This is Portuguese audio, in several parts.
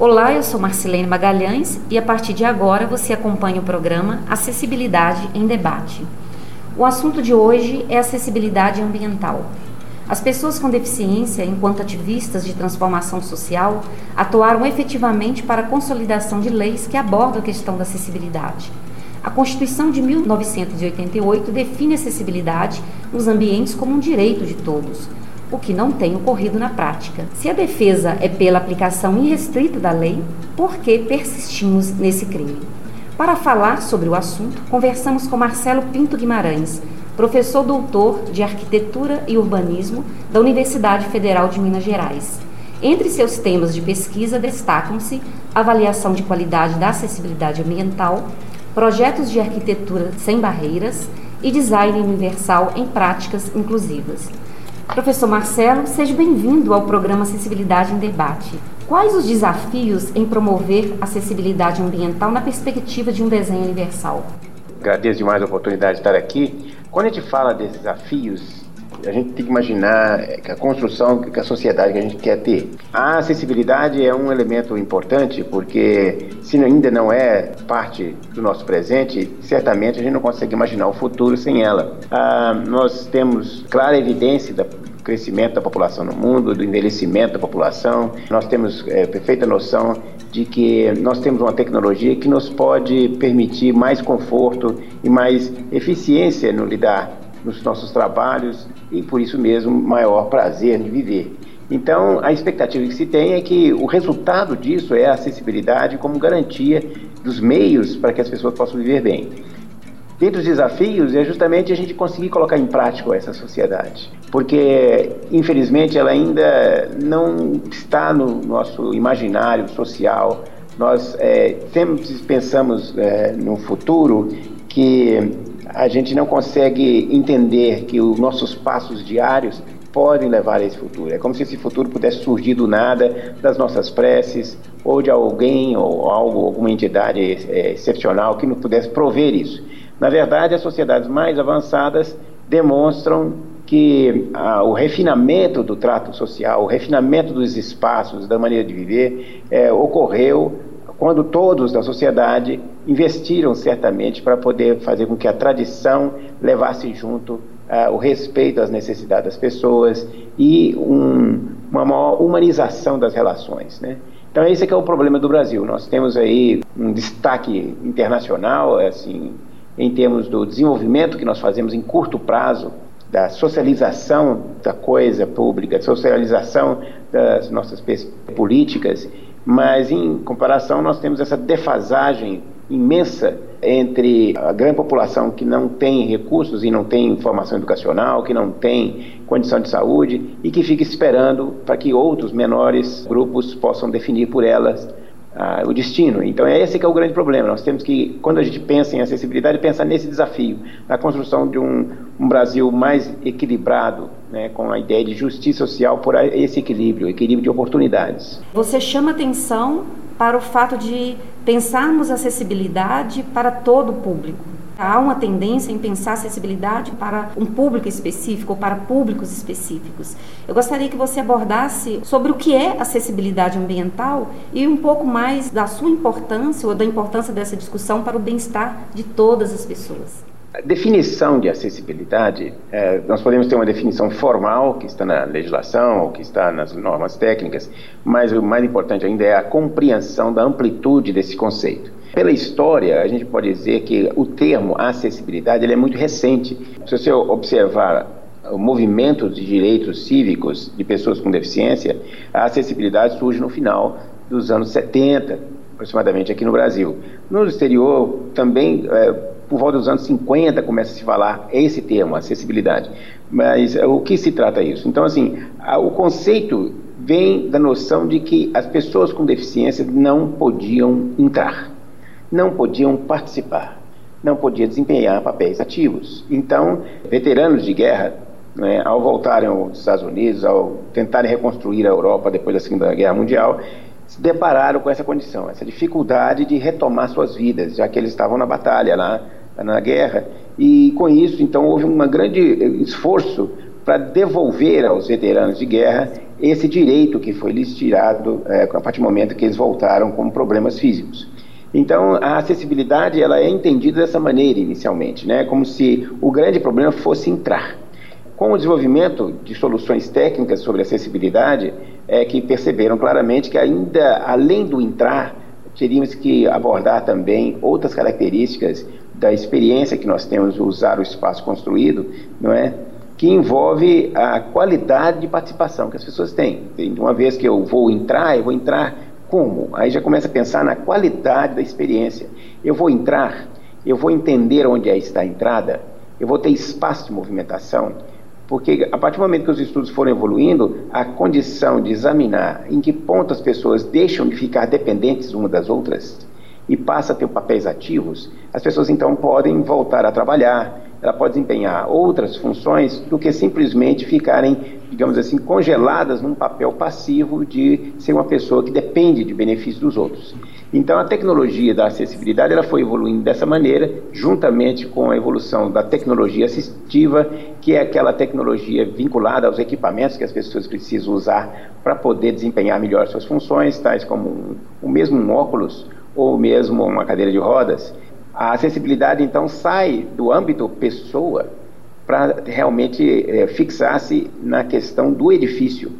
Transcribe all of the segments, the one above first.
Olá, eu sou Marcelene Magalhães e a partir de agora você acompanha o programa Acessibilidade em Debate. O assunto de hoje é acessibilidade ambiental. As pessoas com deficiência, enquanto ativistas de transformação social, atuaram efetivamente para a consolidação de leis que abordam a questão da acessibilidade. A Constituição de 1988 define a acessibilidade nos ambientes como um direito de todos o que não tem ocorrido na prática. Se a defesa é pela aplicação irrestrita da lei, por que persistimos nesse crime? Para falar sobre o assunto, conversamos com Marcelo Pinto Guimarães, professor doutor de Arquitetura e Urbanismo da Universidade Federal de Minas Gerais. Entre seus temas de pesquisa destacam-se avaliação de qualidade da acessibilidade ambiental, projetos de arquitetura sem barreiras e design universal em práticas inclusivas. Professor Marcelo, seja bem-vindo ao programa Acessibilidade em Debate. Quais os desafios em promover acessibilidade ambiental na perspectiva de um desenho universal? Agradeço demais a oportunidade de estar aqui. Quando a gente fala desses desafios, a gente tem que imaginar a construção que a sociedade que a gente quer ter. A acessibilidade é um elemento importante porque se ainda não é parte do nosso presente, certamente a gente não consegue imaginar o futuro sem ela. Ah, nós temos clara evidência da crescimento da população no mundo, do envelhecimento da população. Nós temos é, perfeita noção de que nós temos uma tecnologia que nos pode permitir mais conforto e mais eficiência no lidar nos nossos trabalhos e por isso mesmo maior prazer de viver. Então, a expectativa que se tem é que o resultado disso é a acessibilidade como garantia dos meios para que as pessoas possam viver bem. Dentre os desafios é justamente a gente conseguir colocar em prática essa sociedade, porque infelizmente ela ainda não está no nosso imaginário social. Nós é, sempre pensamos é, no futuro que a gente não consegue entender que os nossos passos diários podem levar a esse futuro. É como se esse futuro pudesse surgir do nada, das nossas preces, ou de alguém ou algo, alguma entidade é, excepcional que nos pudesse prover isso. Na verdade, as sociedades mais avançadas demonstram que ah, o refinamento do trato social, o refinamento dos espaços, da maneira de viver, é, ocorreu quando todos da sociedade investiram certamente para poder fazer com que a tradição levasse junto ah, o respeito às necessidades das pessoas e um, uma maior humanização das relações. Né? Então esse é que é o problema do Brasil. Nós temos aí um destaque internacional, assim, em termos do desenvolvimento que nós fazemos em curto prazo, da socialização da coisa pública, socialização das nossas políticas, mas em comparação nós temos essa defasagem imensa entre a grande população que não tem recursos e não tem formação educacional, que não tem condição de saúde e que fica esperando para que outros menores grupos possam definir por elas ah, o destino. Então é esse que é o grande problema. Nós temos que, quando a gente pensa em acessibilidade, pensar nesse desafio, na construção de um, um Brasil mais equilibrado, né, com a ideia de justiça social por esse equilíbrio, equilíbrio de oportunidades. Você chama atenção para o fato de pensarmos acessibilidade para todo o público. Há uma tendência em pensar acessibilidade para um público específico ou para públicos específicos. Eu gostaria que você abordasse sobre o que é acessibilidade ambiental e um pouco mais da sua importância ou da importância dessa discussão para o bem-estar de todas as pessoas. A definição de acessibilidade, é, nós podemos ter uma definição formal, que está na legislação, ou que está nas normas técnicas, mas o mais importante ainda é a compreensão da amplitude desse conceito. Pela história, a gente pode dizer que o termo acessibilidade ele é muito recente. Se você observar o movimento de direitos cívicos de pessoas com deficiência, a acessibilidade surge no final dos anos 70, aproximadamente aqui no Brasil. No exterior, também, é, por volta dos anos 50, começa a se falar esse termo, acessibilidade. Mas é, o que se trata isso? Então, assim, a, o conceito vem da noção de que as pessoas com deficiência não podiam entrar não podiam participar, não podia desempenhar papéis ativos. Então, veteranos de guerra, né, ao voltarem aos Estados Unidos, ao tentarem reconstruir a Europa depois da Segunda Guerra Mundial, se depararam com essa condição, essa dificuldade de retomar suas vidas, já que eles estavam na batalha lá, na guerra, e com isso, então, houve um grande esforço para devolver aos veteranos de guerra esse direito que foi lhes tirado é, a partir do momento que eles voltaram com problemas físicos. Então, a acessibilidade ela é entendida dessa maneira inicialmente, né? como se o grande problema fosse entrar. Com o desenvolvimento de soluções técnicas sobre acessibilidade, é que perceberam claramente que ainda além do entrar, teríamos que abordar também outras características da experiência que nós temos de usar o espaço construído, não é? que envolve a qualidade de participação que as pessoas têm. Uma vez que eu vou entrar, eu vou entrar como? Aí já começa a pensar na qualidade da experiência. Eu vou entrar, eu vou entender onde é está a entrada, eu vou ter espaço de movimentação, porque a partir do momento que os estudos foram evoluindo, a condição de examinar em que ponto as pessoas deixam de ficar dependentes umas das outras e passa a ter papéis ativos, as pessoas então podem voltar a trabalhar, ela pode desempenhar outras funções do que simplesmente ficarem, digamos assim, congeladas num papel passivo de ser uma pessoa que depende de benefícios dos outros. Então, a tecnologia da acessibilidade ela foi evoluindo dessa maneira, juntamente com a evolução da tecnologia assistiva, que é aquela tecnologia vinculada aos equipamentos que as pessoas precisam usar para poder desempenhar melhor suas funções, tais como um, o mesmo um óculos ou mesmo uma cadeira de rodas. A acessibilidade, então, sai do âmbito pessoa para realmente é, fixar-se na questão do edifício.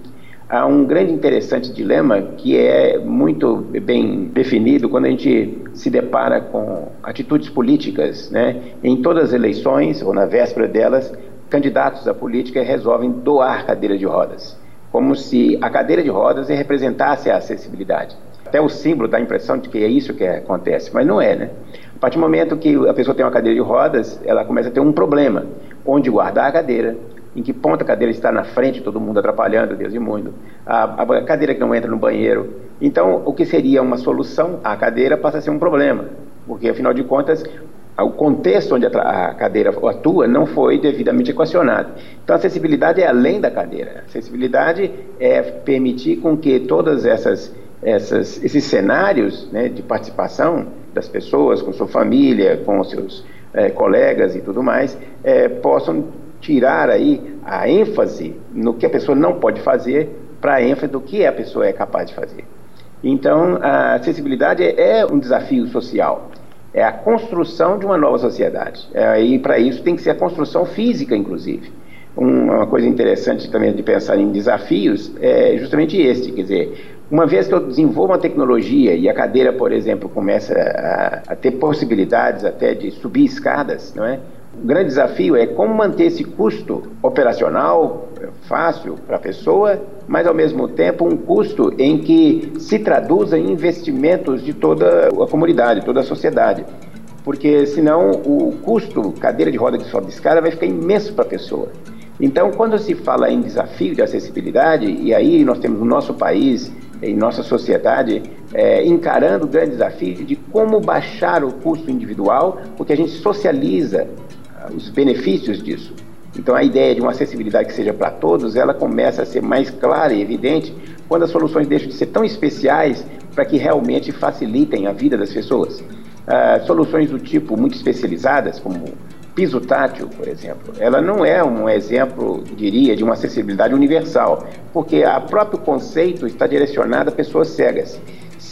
Há um grande interessante dilema que é muito bem definido quando a gente se depara com atitudes políticas. Né? Em todas as eleições, ou na véspera delas, candidatos à política resolvem doar cadeira de rodas, como se a cadeira de rodas representasse a acessibilidade. Até o símbolo dá a impressão de que é isso que acontece, mas não é, né? A partir do momento que a pessoa tem uma cadeira de rodas, ela começa a ter um problema. Onde guardar a cadeira, em que ponta a cadeira está na frente, todo mundo atrapalhando, Deus imundo, a, a cadeira que não entra no banheiro. Então, o que seria uma solução à cadeira passa a ser um problema, porque afinal de contas, o contexto onde a cadeira atua não foi devidamente equacionado. Então, a acessibilidade é além da cadeira. A acessibilidade é permitir com que todas essas, essas esses cenários né, de participação das pessoas, com sua família, com seus é, colegas e tudo mais, é, possam tirar aí a ênfase no que a pessoa não pode fazer para a ênfase do que a pessoa é capaz de fazer. Então, a acessibilidade é, é um desafio social, é a construção de uma nova sociedade. É, e para isso tem que ser a construção física, inclusive. uma coisa interessante também de pensar em desafios é justamente este, quer dizer, uma vez que eu desenvolvo uma tecnologia e a cadeira, por exemplo, começa a, a ter possibilidades até de subir escadas, não é? O grande desafio é como manter esse custo operacional fácil para a pessoa, mas ao mesmo tempo um custo em que se traduza em investimentos de toda a comunidade, toda a sociedade. Porque senão o custo cadeira de roda que sobe escada vai ficar imenso para a pessoa. Então, quando se fala em desafio de acessibilidade, e aí nós temos no nosso país em nossa sociedade é, encarando o grande desafio de como baixar o custo individual, porque a gente socializa os benefícios disso. Então a ideia de uma acessibilidade que seja para todos, ela começa a ser mais clara e evidente quando as soluções deixam de ser tão especiais para que realmente facilitem a vida das pessoas. Uh, soluções do tipo muito especializadas, como piso tátil, por exemplo, ela não é um exemplo, diria, de uma acessibilidade universal, porque o próprio conceito está direcionado a pessoas cegas.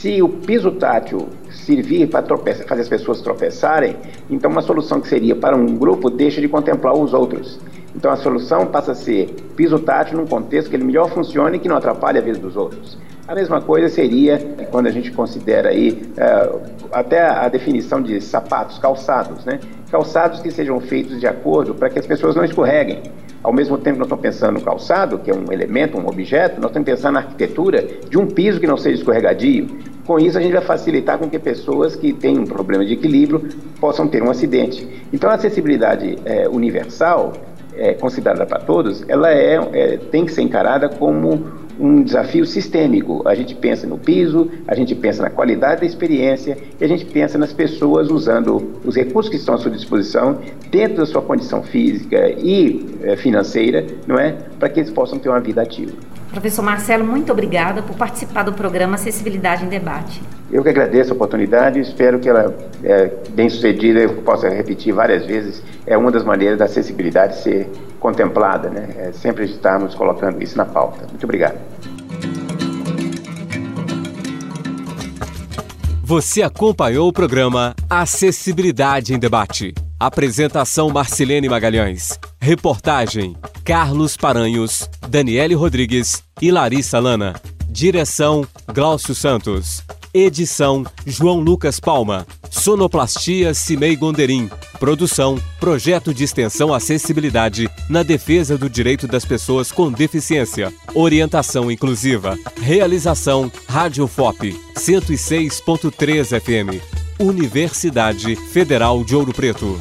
Se o piso tátil servir para fazer as pessoas tropeçarem, então uma solução que seria para um grupo deixa de contemplar os outros. Então a solução passa a ser piso tátil num contexto que ele melhor funcione e que não atrapalhe a vida dos outros. A mesma coisa seria quando a gente considera aí uh, até a definição de sapatos, calçados, né? Calçados que sejam feitos de acordo para que as pessoas não escorreguem. Ao mesmo tempo, nós estamos pensando no calçado, que é um elemento, um objeto, nós estamos pensando na arquitetura de um piso que não seja escorregadio. Com isso, a gente vai facilitar com que pessoas que têm um problema de equilíbrio possam ter um acidente. Então, a acessibilidade é, universal, é, considerada para todos, ela é, é, tem que ser encarada como um desafio sistêmico. A gente pensa no piso, a gente pensa na qualidade da experiência e a gente pensa nas pessoas usando os recursos que estão à sua disposição dentro da sua condição física e eh, financeira, não é, para que eles possam ter uma vida ativa. Professor Marcelo, muito obrigada por participar do programa Acessibilidade em Debate. Eu que agradeço a oportunidade e espero que ela, é, bem sucedida, eu possa repetir várias vezes. É uma das maneiras da acessibilidade ser contemplada, né? É sempre estarmos colocando isso na pauta. Muito obrigado. Você acompanhou o programa Acessibilidade em Debate. Apresentação Marcilene Magalhães. Reportagem Carlos Paranhos, Daniele Rodrigues e Larissa Lana. Direção Glaucio Santos. Edição João Lucas Palma. Sonoplastia Cimei Gonderim. Produção Projeto de Extensão Acessibilidade na defesa do direito das pessoas com deficiência. Orientação inclusiva. Realização Rádio FOP 106.3 FM. Universidade Federal de Ouro Preto.